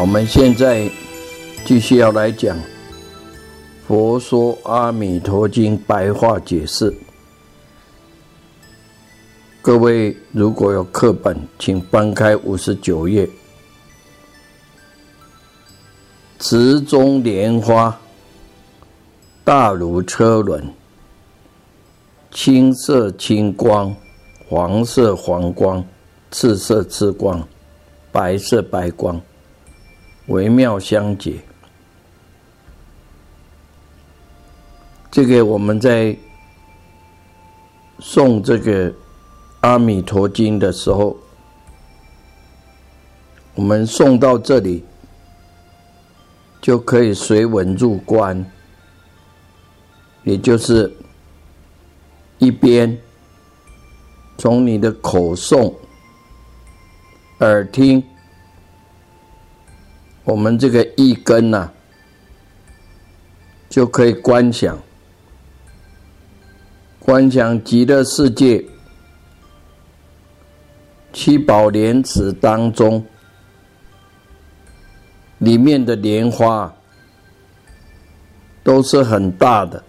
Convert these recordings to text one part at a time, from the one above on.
我们现在继续要来讲《佛说阿弥陀经》白话解释。各位如果有课本，请翻开五十九页。池中莲花，大如车轮，青色青光，黄色黄光，赤色赤光，白色白光。微妙相解，这个我们在诵这个《阿弥陀经》的时候，我们送到这里，就可以随文入观，也就是一边从你的口诵、耳听。我们这个一根呐，就可以观想，观想极乐世界七宝莲池当中，里面的莲花都是很大的，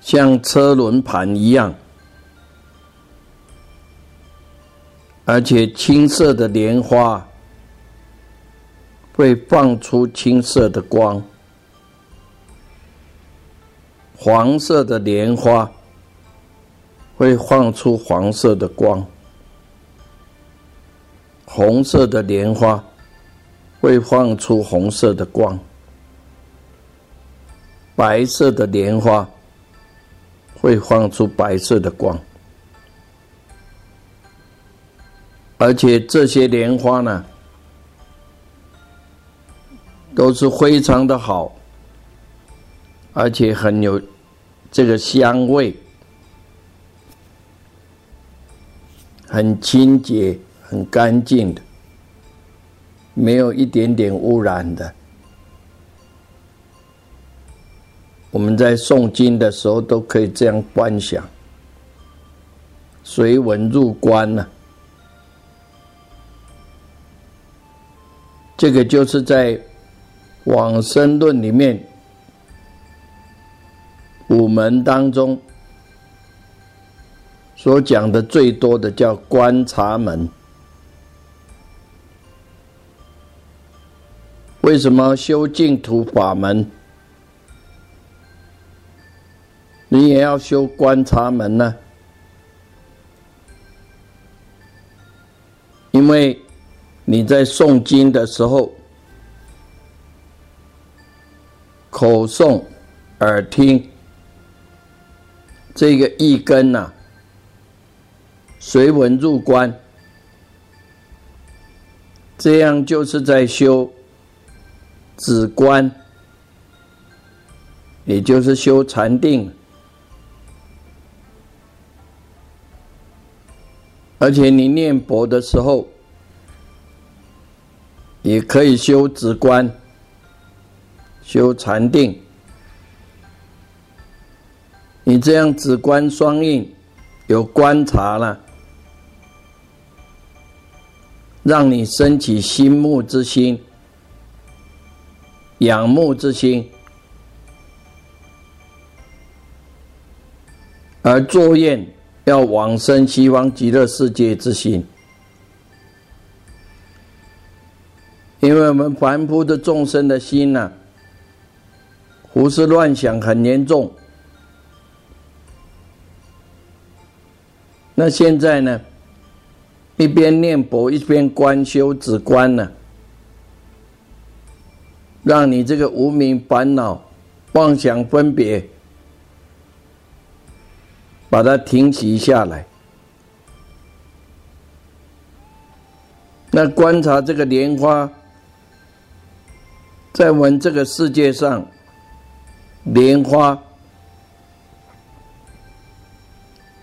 像车轮盘一样。而且青色的莲花会放出青色的光，黄色的莲花会放出黄色的光，红色的莲花会放出红色的光，白色的莲花会放出白色的光。而且这些莲花呢，都是非常的好，而且很有这个香味，很清洁、很干净的，没有一点点污染的。我们在诵经的时候都可以这样观想，随文入观呢。这个就是在往生论里面五门当中所讲的最多的叫观察门。为什么修净土法门，你也要修观察门呢？因为。你在诵经的时候，口诵、耳听，这个一根呐，随文入观，这样就是在修止观，也就是修禅定，而且你念佛的时候。也可以修直观、修禅定。你这样直观双运，有观察了，让你升起心目之心、仰慕之心，而作愿要往生西方极乐世界之心。因为我们凡夫的众生的心呐，胡思乱想很严重。那现在呢，一边念佛一边观修止观呢，让你这个无名烦恼、妄想分别，把它停息下来。那观察这个莲花。在我们这个世界上，莲花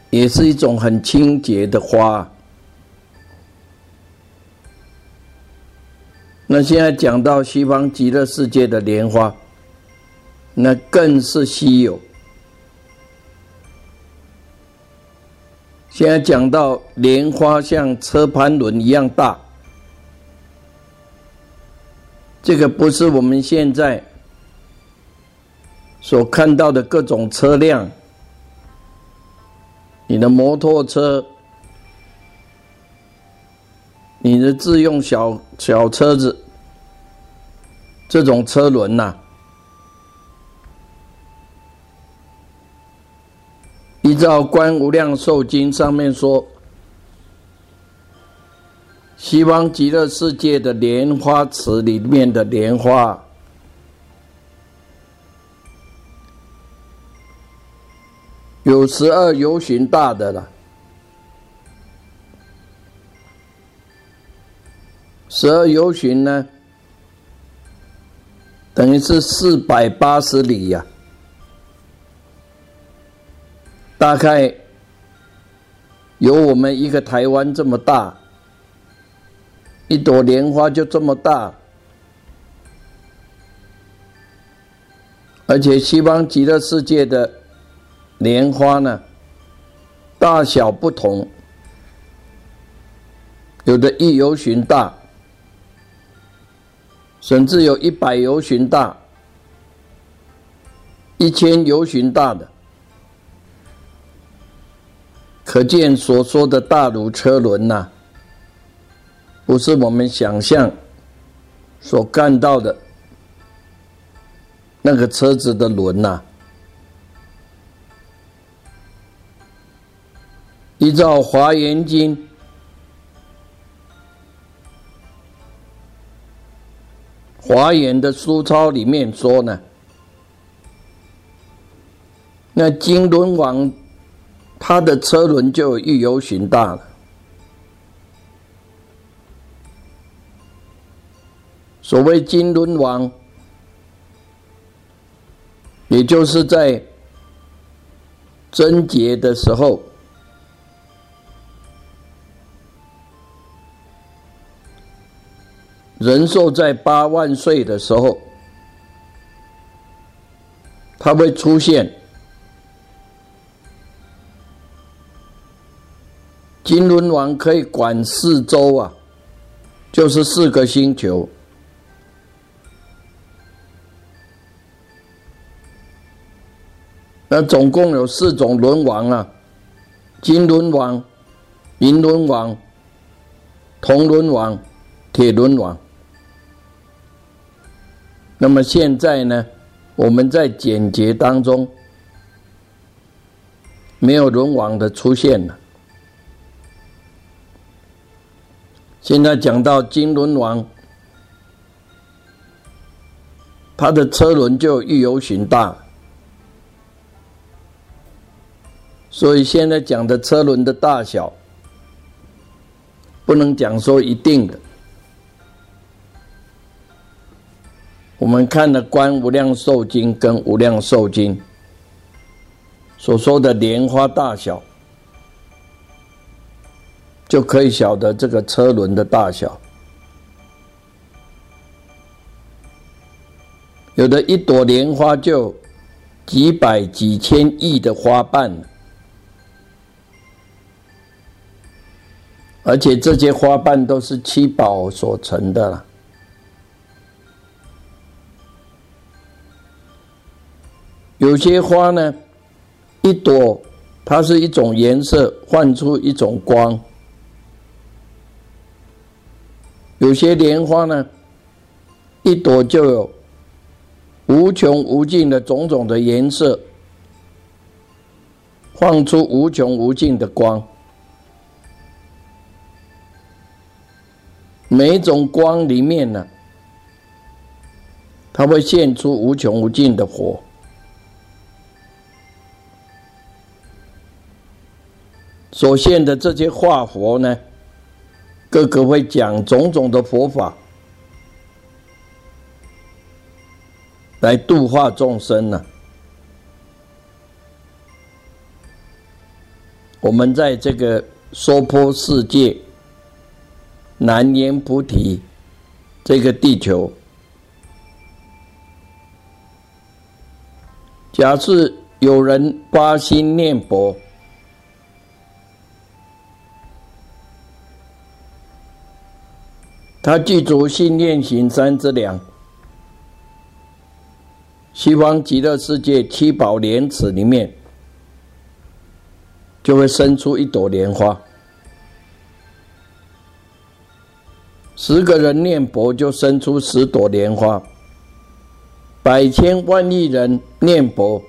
也是一种很清洁的花。那现在讲到西方极乐世界的莲花，那更是稀有。现在讲到莲花像车盘轮一样大。这个不是我们现在所看到的各种车辆，你的摩托车，你的自用小小车子，这种车轮呐，依照《观无量寿经》上面说。西方极乐世界的莲花池里面的莲花，有十二游巡大的了。十二游巡呢，等于是四百八十里呀，大概有我们一个台湾这么大。一朵莲花就这么大，而且西方极乐世界的莲花呢，大小不同，有的一游巡大，甚至有一百游巡大，一千游巡大的，可见所说的大如车轮呐。不是我们想象所看到的那个车子的轮呐。依照《华严经》《华严》的书抄里面说呢，那金轮王他的车轮就有一游巡大了。所谓金轮王，也就是在贞节的时候，人寿在八万岁的时候，他会出现。金轮王可以管四周啊，就是四个星球。那总共有四种轮王啊，金轮王、银轮王、铜轮王、铁轮王。那么现在呢，我们在简洁当中没有轮王的出现了。现在讲到金轮王，他的车轮就欲游巡大。所以现在讲的车轮的大小，不能讲说一定的。我们看了《观无量寿经》跟《无量寿经》所说的莲花大小，就可以晓得这个车轮的大小。有的一朵莲花就几百几千亿的花瓣。而且这些花瓣都是七宝所成的了。有些花呢，一朵它是一种颜色，换出一种光。有些莲花呢，一朵就有无穷无尽的种种的颜色，放出无穷无尽的光。每一种光里面呢，它会现出无穷无尽的火。所现的这些化佛呢？各个会讲种种的佛法，来度化众生呢。我们在这个娑婆世界、南阎菩提这个地球，假设有人发心念佛。他具足信念行三之良，西方极乐世界七宝莲池里面就会生出一朵莲花。十个人念佛就生出十朵莲花，百千万亿人念佛，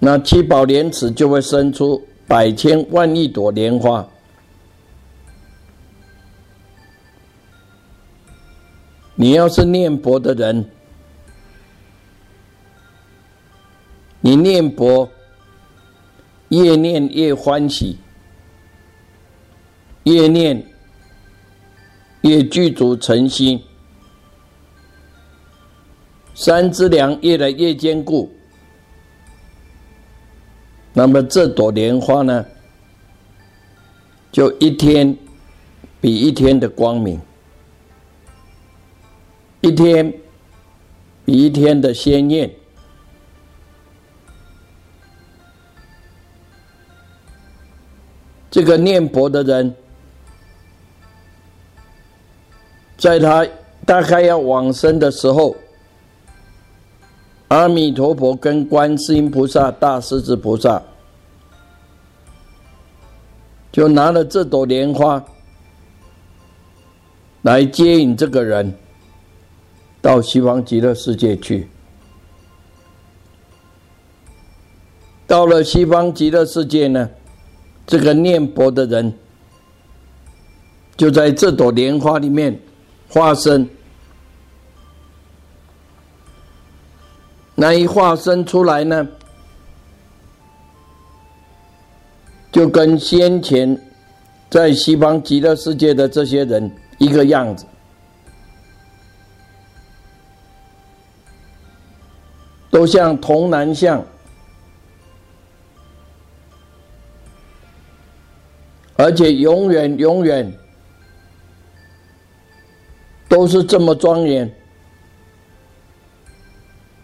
那七宝莲池就会生出百千万亿朵莲花。你要是念佛的人，你念佛越念越欢喜，越念越具足诚心，三之梁越来越坚固。那么这朵莲花呢，就一天比一天的光明。一天比一天的鲜艳，这个念佛的人，在他大概要往生的时候，阿弥陀佛跟观世音菩萨、大势至菩萨，就拿了这朵莲花来接引这个人。到西方极乐世界去，到了西方极乐世界呢，这个念佛的人就在这朵莲花里面化身，那一化身出来呢，就跟先前在西方极乐世界的这些人一个样子。都像童男像，而且永远永远都是这么庄严，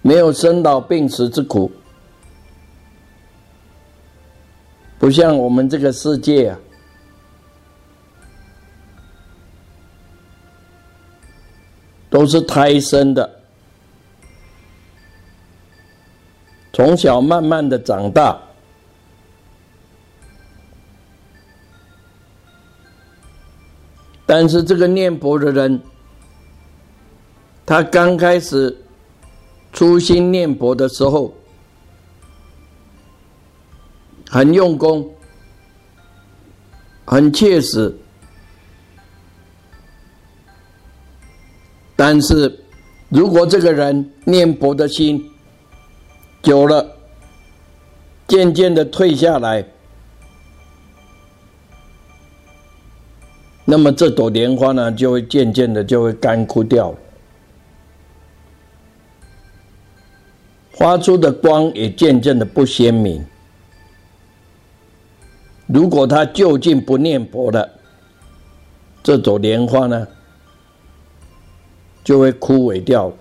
没有生老病死之苦，不像我们这个世界啊，都是胎生的。从小慢慢的长大，但是这个念佛的人，他刚开始初心念佛的时候，很用功，很切实，但是如果这个人念佛的心，久了，渐渐的退下来，那么这朵莲花呢，就会渐渐的就会干枯掉，发出的光也渐渐的不鲜明。如果他就近不念佛的，这朵莲花呢，就会枯萎掉。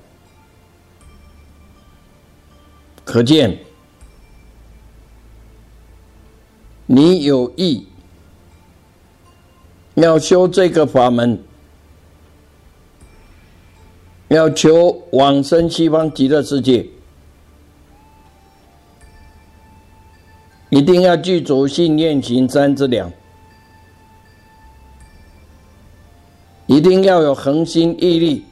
可见，你有意要修这个法门，要求往生西方极乐世界，一定要具足信念行三之两，一定要有恒心毅力。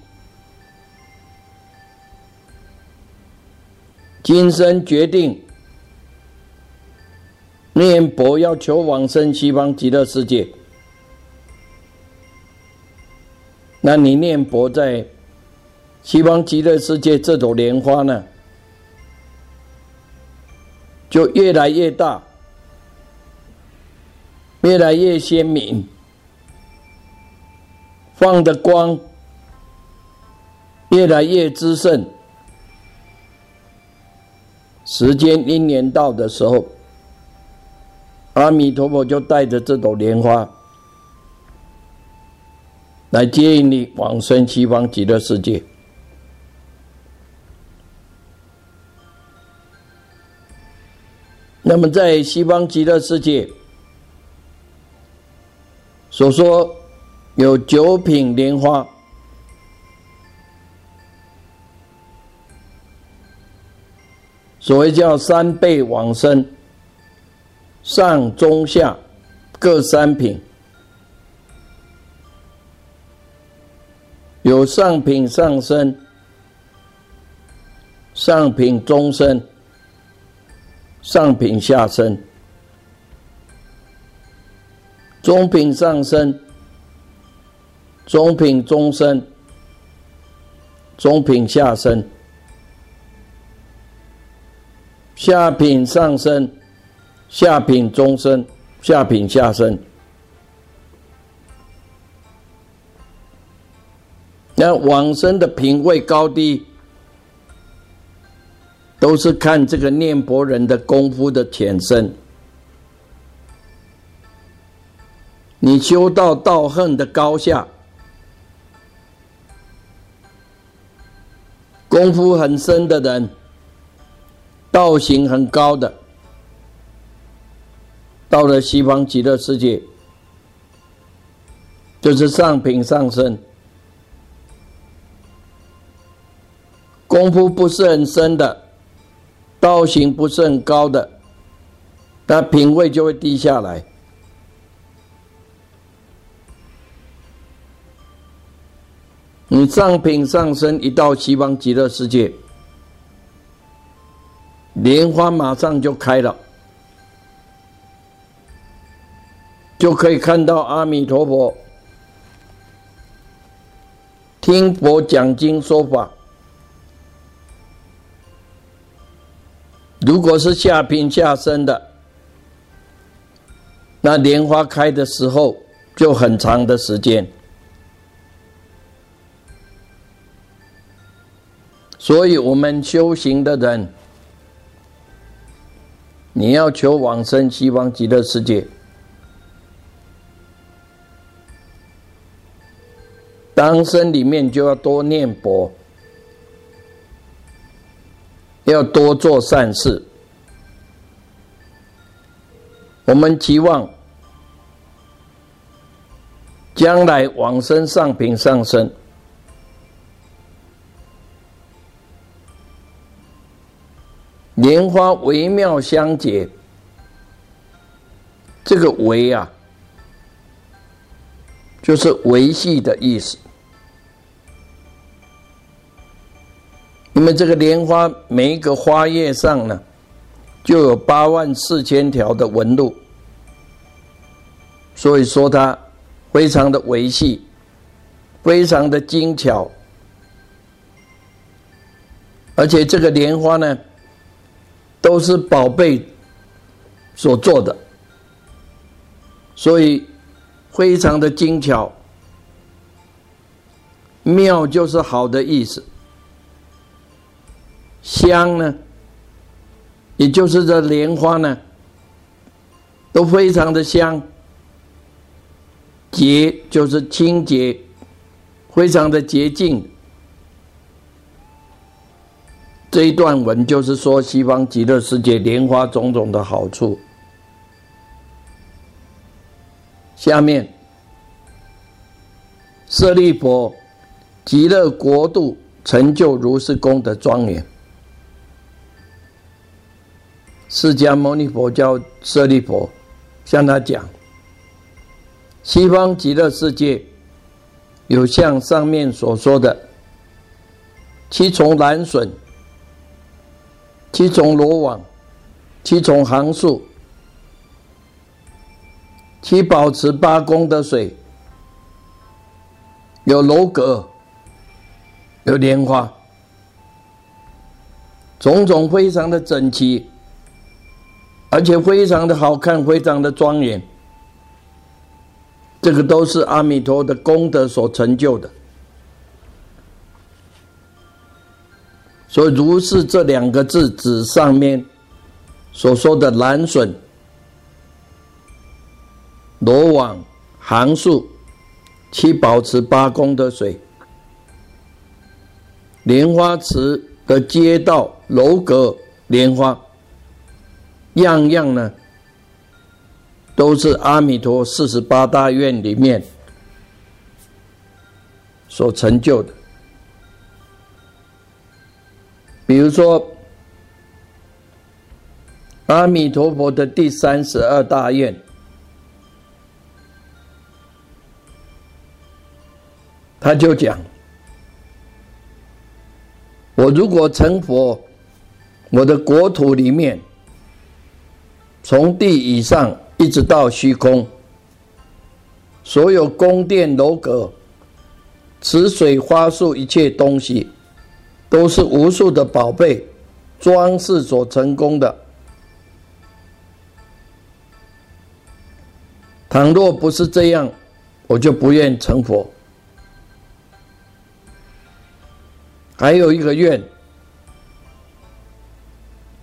今生决定念佛，要求往生西方极乐世界。那你念佛在西方极乐世界这朵莲花呢，就越来越大，越来越鲜明，放的光越来越滋盛。时间一年到的时候，阿弥陀佛就带着这朵莲花。来接引你往生西方极乐世界。那么，在西方极乐世界所说有九品莲花，所谓叫三倍往生，上中下各三品。有上品上身、上品中身、上品下生、中品上生、中品中生、中品下生、下品上生、下品中生、下品下生。那往生的品位高低，都是看这个念佛人的功夫的浅深。你修道道恨的高下，功夫很深的人，道行很高的，到了西方极乐世界，就是上品上升。功夫不是很深的，道行不是很高的，那品位就会低下来。你上品上升，一到西方极乐世界，莲花马上就开了，就可以看到阿弥陀佛听佛讲经说法。如果是下品下生的，那莲花开的时候就很长的时间。所以，我们修行的人，你要求往生西方极乐世界，当生里面就要多念佛。要多做善事，我们期望将来往生上品上升，莲花微妙相结，这个“微”啊，就是维系的意思。因为这个莲花每一个花叶上呢，就有八万四千条的纹路，所以说它非常的维系，非常的精巧，而且这个莲花呢，都是宝贝所做的，所以非常的精巧，妙就是好的意思。香呢，也就是这莲花呢，都非常的香。洁就是清洁，非常的洁净。这一段文就是说西方极乐世界莲花种种的好处。下面，舍利佛，极乐国度成就如是功德庄严。释迦牟尼佛叫舍利佛，向他讲：西方极乐世界有像上面所说的七重蓝笋、七重罗网、七重行树、七宝池八功德水，有楼阁，有莲花，种种非常的整齐。而且非常的好看，非常的庄严。这个都是阿弥陀的功德所成就的。所以，如是这两个字指上面所说的蓝笋、罗网、行树、七宝池八功德水、莲花池的街道楼阁莲花。样样呢，都是阿弥陀四十八大愿里面所成就的。比如说，阿弥陀佛的第三十二大愿，他就讲：我如果成佛，我的国土里面。从地以上一直到虚空，所有宫殿楼阁、池水花树一切东西，都是无数的宝贝装饰所成功的。倘若不是这样，我就不愿成佛。还有一个愿，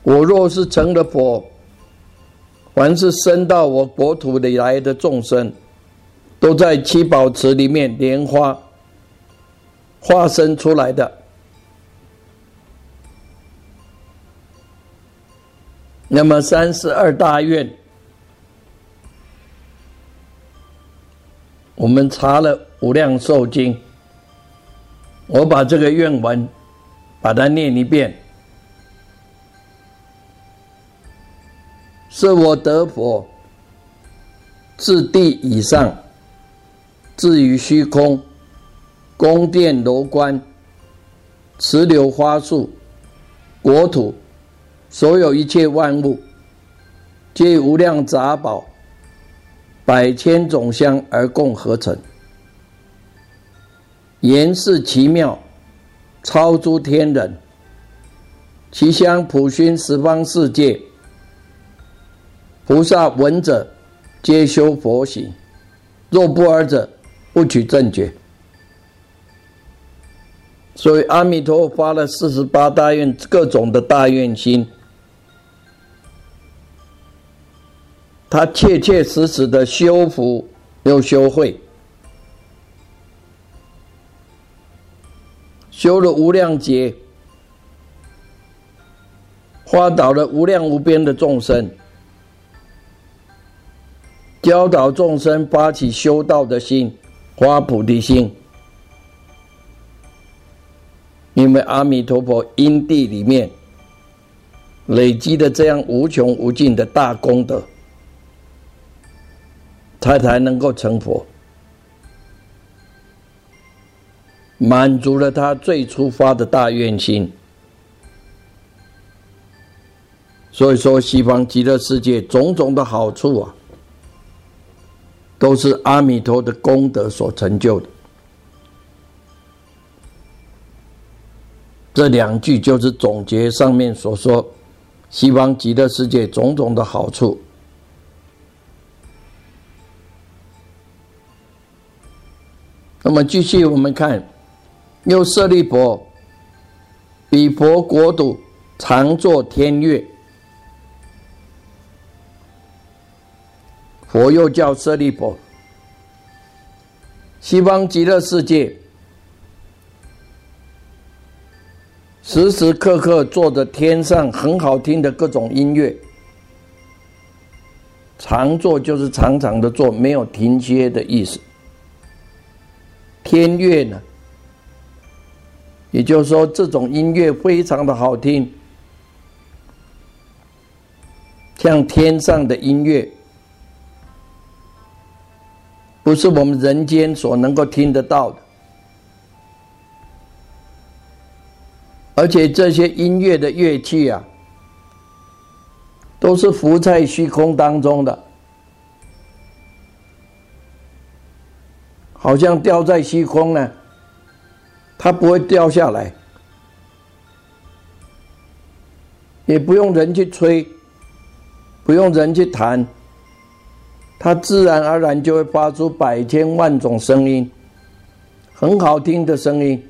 我若是成了佛。凡是生到我国土里来的众生，都在七宝池里面莲花化身出来的。那么三十二大愿，我们查了《无量寿经》，我把这个愿文把它念一遍。是我得佛，自地以上，至于虚空，宫殿楼观，池流花树，国土，所有一切万物，皆无量杂宝，百千种香而共合成，言是奇妙，超诸天人，其香普熏十方世界。菩萨闻者，皆修佛行；若不尔者，不取正觉。所以阿弥陀佛发了四十八大愿，各种的大愿心，他切切实实的修福又修慧，修了无量劫，化导了无量无边的众生。教导众生发起修道的心，发菩提心。因为阿弥陀佛因地里面累积的这样无穷无尽的大功德，他才能够成佛，满足了他最初发的大愿心。所以说，西方极乐世界种种的好处啊。都是阿弥陀的功德所成就的。这两句就是总结上面所说西方极乐世界种种的好处。那么继续我们看，又舍利佛，彼佛国土常作天乐。佛又叫舍利佛，西方极乐世界时时刻刻做着天上很好听的各种音乐，常做就是常常的做，没有停歇的意思。天乐呢，也就是说这种音乐非常的好听，像天上的音乐，不是我们人间所能够听得到的。而且这些音乐的乐器啊，都是浮在虚空当中的，好像掉在虚空呢，它不会掉下来，也不用人去吹，不用人去弹，它自然而然就会发出百千万种声音，很好听的声音。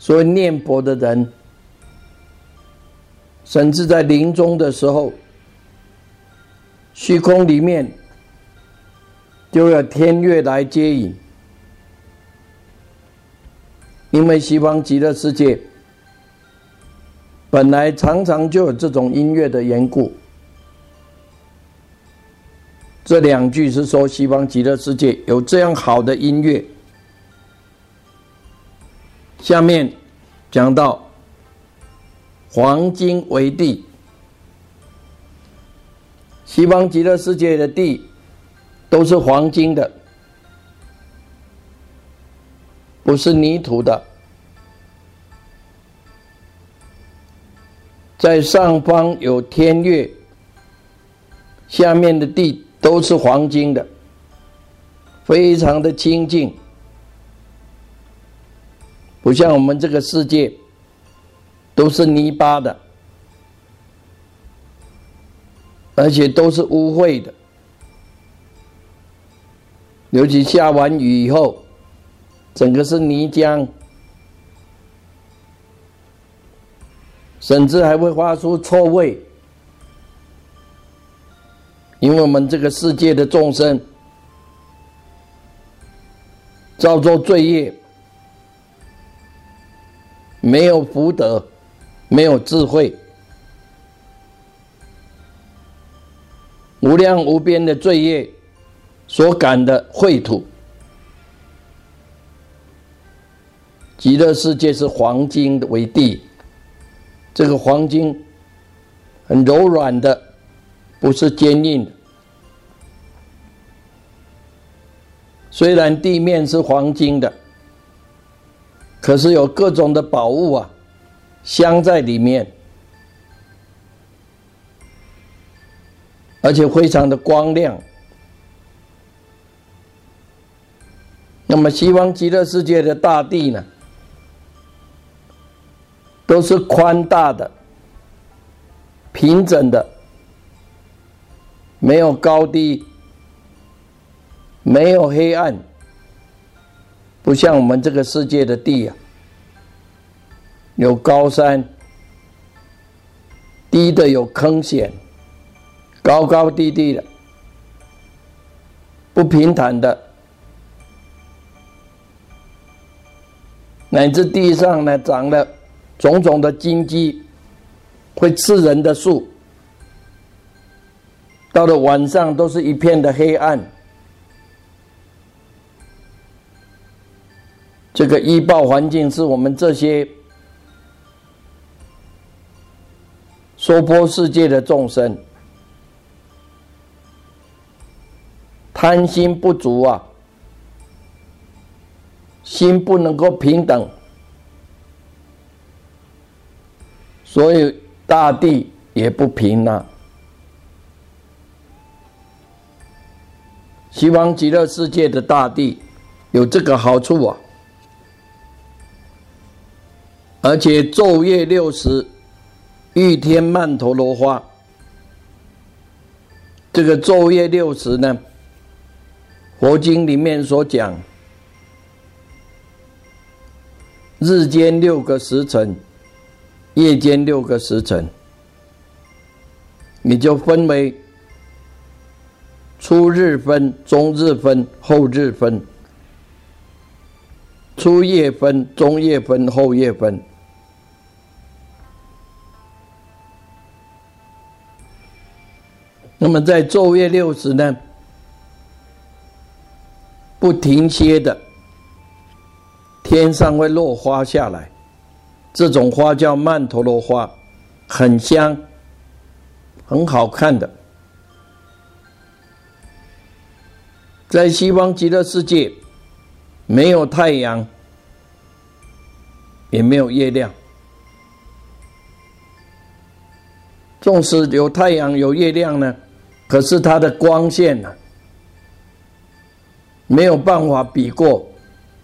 所以念佛的人，甚至在临终的时候，虚空里面就有天乐来接引，因为西方极乐世界本来常常就有这种音乐的缘故。这两句是说西方极乐世界有这样好的音乐。下面讲到黄金为地，西方极乐世界的地都是黄金的，不是泥土的。在上方有天月，下面的地都是黄金的，非常的清净。不像我们这个世界，都是泥巴的，而且都是污秽的。尤其下完雨以后，整个是泥浆，甚至还会发出臭味。因为我们这个世界的众生，造作罪业。没有福德，没有智慧，无量无边的罪业所感的秽土。极乐世界是黄金为地，这个黄金很柔软的，不是坚硬的。虽然地面是黄金的。可是有各种的宝物啊，镶在里面，而且非常的光亮。那么西方极乐世界的大地呢，都是宽大的、平整的，没有高低，没有黑暗。不像我们这个世界的地啊，有高山，低的有坑险，高高低低的，不平坦的，乃至地上呢长了种种的荆棘，会刺人的树，到了晚上都是一片的黑暗。这个医报环境是我们这些娑婆世界的众生。贪心不足啊，心不能够平等，所以大地也不平啊。西方极乐世界的大地有这个好处啊。而且昼夜六时，玉天曼陀罗花。这个昼夜六时呢，佛经里面所讲，日间六个时辰，夜间六个时辰，你就分为初日分、中日分、后日分，初夜分、中夜分、后夜分。那么在昼夜六时呢，不停歇的，天上会落花下来，这种花叫曼陀罗花，很香，很好看的。在西方极乐世界，没有太阳，也没有月亮。纵使有太阳有月亮呢，可是它的光线呢，没有办法比过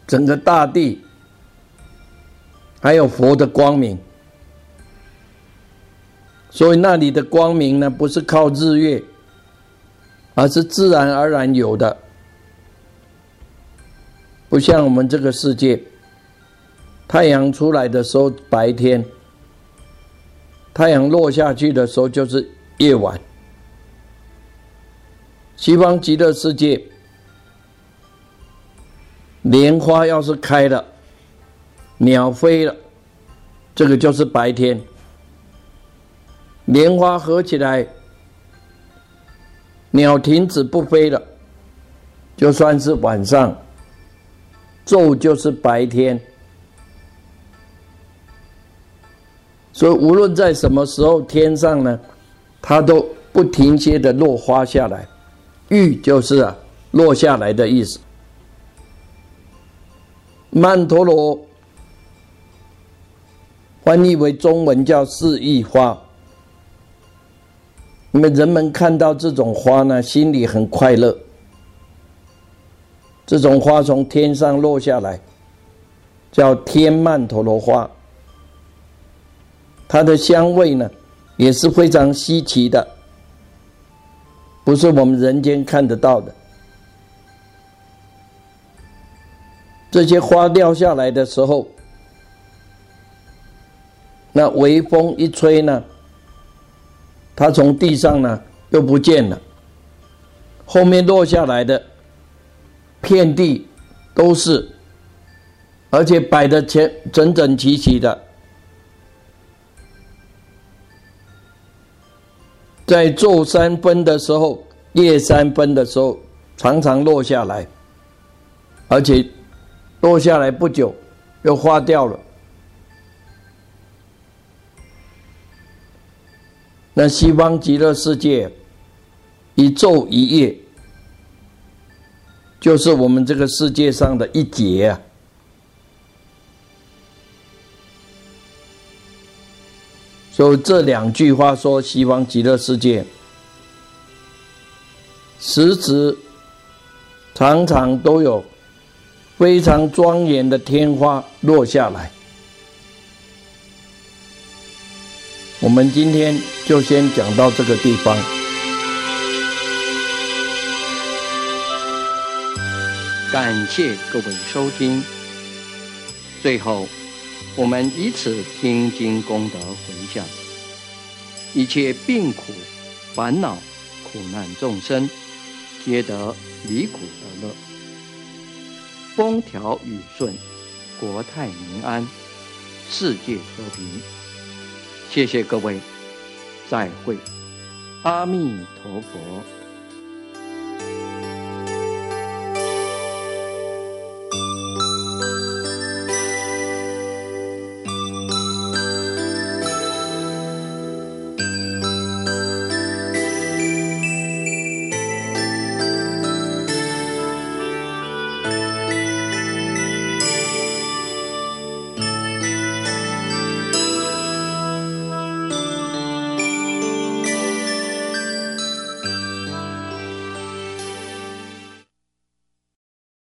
整个大地，还有佛的光明。所以那里的光明呢，不是靠日月，而是自然而然有的。不像我们这个世界，太阳出来的时候白天，太阳落下去的时候就是夜晚。西方极乐世界，莲花要是开了，鸟飞了，这个就是白天；莲花合起来，鸟停止不飞了，就算是晚上。昼就是白天，所以无论在什么时候，天上呢，它都不停歇的落花下来。玉就是啊，落下来的意思。曼陀罗翻译为中文叫四意花，那么人们看到这种花呢，心里很快乐。这种花从天上落下来，叫天曼陀罗花。它的香味呢，也是非常稀奇的，不是我们人间看得到的。这些花掉下来的时候，那微风一吹呢，它从地上呢又不见了，后面落下来的。遍地都是，而且摆的全整整齐齐的，在昼三分的时候、夜三分的时候，常常落下来，而且落下来不久又花掉了。那西方极乐世界一昼一夜。就是我们这个世界上的一劫啊！所以这两句话说，西方极乐世界，时时常常都有非常庄严的天花落下来。我们今天就先讲到这个地方。感谢各位收听。最后，我们以此听经功德回向，一切病苦、烦恼、苦难众生，皆得离苦得乐，风调雨顺，国泰民安，世界和平。谢谢各位，再会，阿弥陀佛。